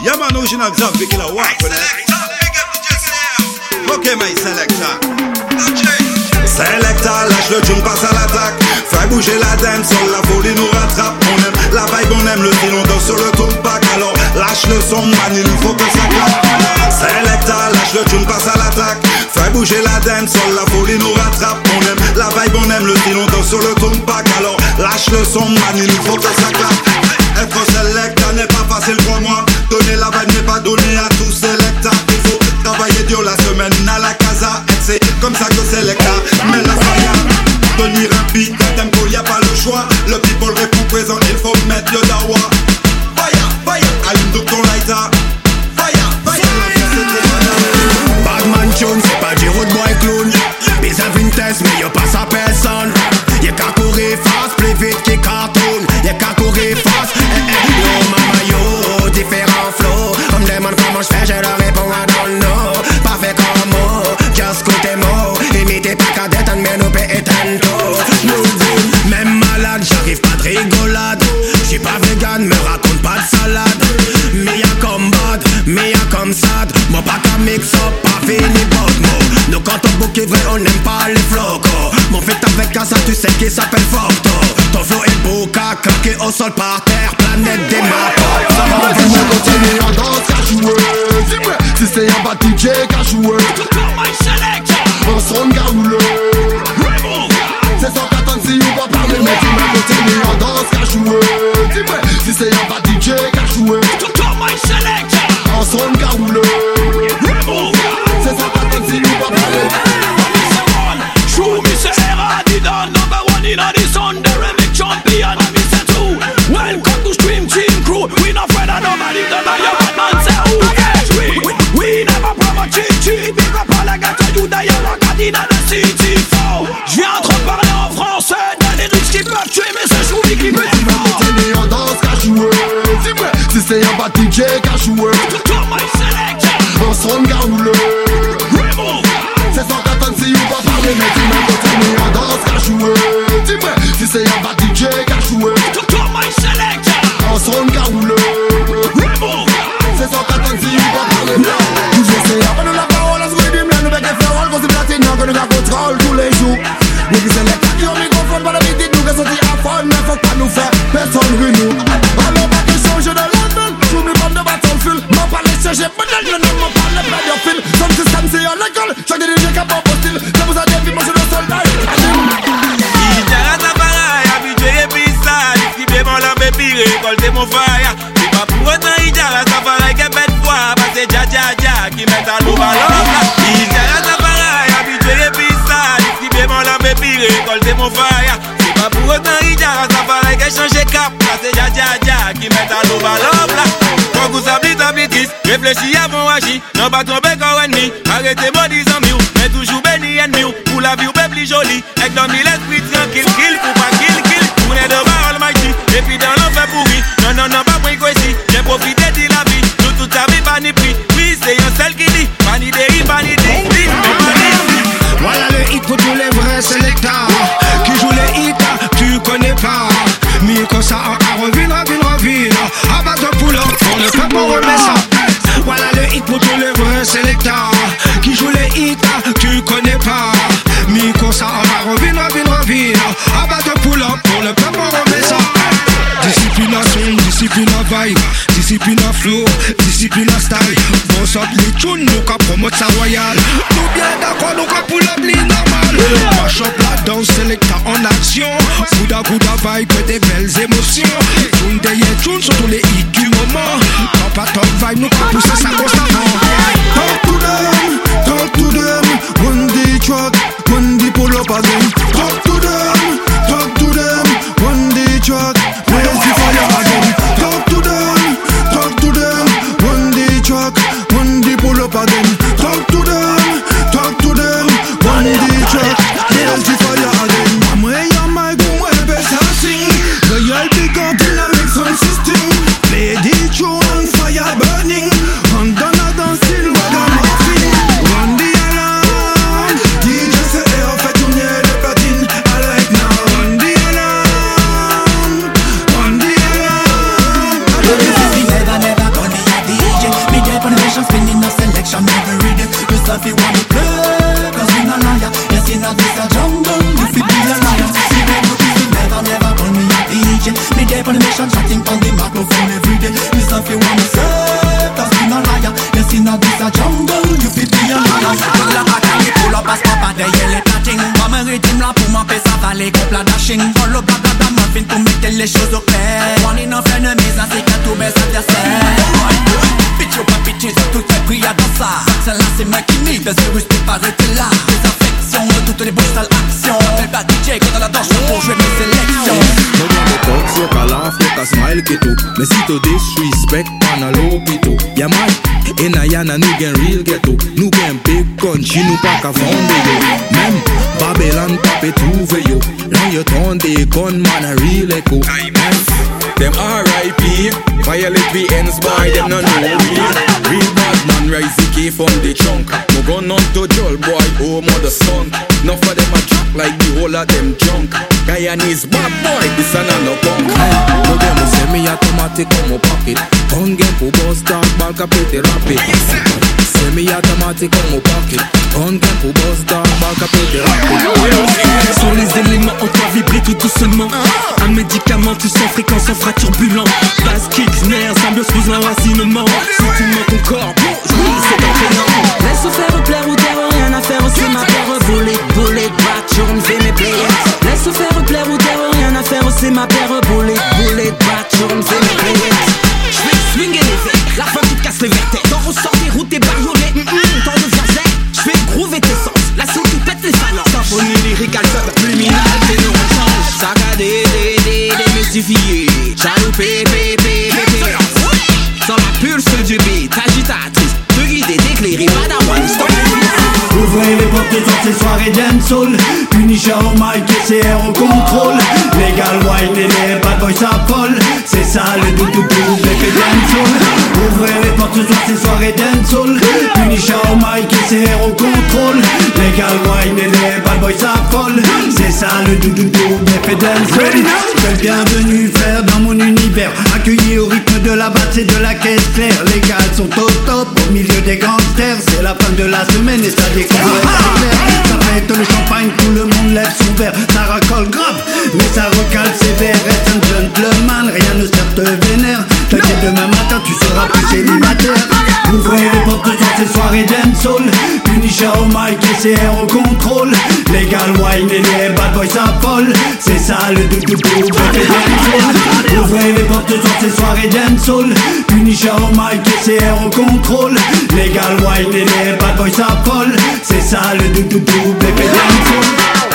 Yeah man, original big killer it. Ok, my selector. Selector, lâche le tune, passe à l'attaque. Fais bouger la dance, sur la folie nous rattrape. On aime la vibe, on aime le style, on danse sur le pack Alors lâche le son, man, il faut que ça claque. Selector, lâche le tune, passe à l'attaque. Fais bouger la dance, sur la folie nous rattrape. On aime la vibe, on aime le style, on danse sur le pack Alors lâche le son, man, il faut que ça claque. Comment j'fais, je leur réponds, I don't know. Pas fait comme moi, just côté mot. Imitez pas qu'à détendre, mais nous paie tantôt. Même malade, j'arrive pas de rigolade. J'suis pas vegan, me raconte pas de salade. Mais y'a comme bad, mais y'a comme sad. Mon pas qu'à mix up, pas fini. On boucle est vrai, on n'aime pas les flocos. Mon fait avec casa, tu sais qu'il s'appelle Forto. Ton flow est beau, qu'à claquer au sol par terre. Planète des maps. Ça va Dis-moi continue en danse qu'à jouer si c'est un bas DJ qu'à jouer Un son de gaouleux C'est sans qu'attendre si on va parler Mais dis-moi continue en danse qu'à jouer si c'est un bas DJ qu'à jouer Un son de gaouleux promote cheat cheat. Big up all I got to you that you're a in the city. For. Je viens trop parler en français, dans les riches qui peuvent tuer, mais c'est Choubi qui me dit Dis-moi continue en danse qu'à jouer si c'est un DJ qu'à jouer Niggas c'est les Lampe épiré, récolté mon fire C'est pas pour autant Ijara Safari qui changé cap Parce que dja dja dja qui met à l'eau ballon Quand vous sablez ta bêtise, réfléchis avant agir Non pas tomber comme ennemi, arrêtez moi disant mieux Mais toujours béni ennemi, pour la vie ou plus jolie Avec dans mille l'esprit tranquille, kill, pour pas kill, kill. On est devant Almighty, et puis dans l'enfer pourri. Non, non, non, pas point ici, j'ai profité de la vie. Nous toute ta vie, pas ni prix, oui, c'est un seul qui dit. Pas ni dérive, pas ni ni Voilà le hit pour tous les vrais sélecteurs Qui jouent les hits, tu connais pas. Mis comme ça en revine, revine, revine À base de poule, pour le peuple on remet ça. Voilà le hit pour tous les vrais sélecteurs Qui jouent les hits, tu connais pas. Mis comme ça en revine, revine, revine À base de poule, pour le peuple on remet ça. Discipline à son, discipline à vibe. Discipline à flow, discipline à style. Bon sort les tunes, nous qu'à promote sa royale Nous bien d'accord, nous qu'à up la danse, selecta en action. Bouddha, Bouddha vibe, des belles émotions. Tune derrière tune, sur tous les hits du moment. Top à top vibe, nous qu'à pousser ça constamment. Talk to them, talk to them. One day truck, one day pull up Talk Myself, you want to play, cause we not liar Yes, in a this jungle, you fit be a liar See, never, never, never call me a DJ Me there on the mission, chatting on the microphone every day. Myself, you want to say, cause we not liar Yes, in a this jungle, you fit be a liar Pull up a can, you pull up a stop at the yellow cutting Maman rythme là pour m'empêcher ça va les coups la dashing. Pull up a gada muffin pour mettre les choses au clair One in a frenemies, ainsi qu'à tous mes adversaires Me see to disrespect, man a low pito Ya man, in a yana nou gen real ghetto. Nou gen big country, nou pa ka fonde yo Mem, Babylon pape trouve yo Now you turn the gun, man a real echo. Them R.I.P. Violate the ends boy, them no know real Real bad man rise the key from the trunk. No gun on to Joel boy, oh mother son. Enough of them a like the whole of them junk Guyanese boy, this a no punk. No dem o semi-automatic como pocket Gun game po boss dog, ball ka pete rapid como pocket game boss dog, pete rapid Sont les éléments en toi vibrer tout doucement. Un médicament tout sans fréquence en fera turbulent Bass, kick, pose l'enracinement Si tu mens ton corps, oui c'est entraînant Laisse Les portes sur ces soirées dancehall Punisher au mic et CR au contrôle. Legal wine et les bad boys s'affolent. C'est ça le doudou pour les dancehall. Ouvrez les portes sur ces soirées dancehall. Punisher au mic et CR au contrôle. Legal wine et les bad boys s'affolent. C'est ça le doudou dancehall. Quel bienvenue faire dans mon univers. Accueilli au rythme de la basse et de la caisse claire. Les gars sont au top au milieu des gangsters. C'est la fin de la semaine et ça décolle Ça pète le champagne, tout le lève son verre Ça racole grave, mais ça recale sévère Reste un gentleman, rien ne sert te vénère. T'inquiète demain matin tu seras plus célibataire. Ouvrez les portes sur ces soirées dancehall Punisher au mic et CR au contrôle. Legal wine et les bad boys s'affolent. C'est ça le doudou dancehall Ouvrez les portes sur ces soirées dancehall Punisher au mic et CR au contrôle. Legal wine et les bad boys s'affolent. C'est ça le doudou bébé dancehall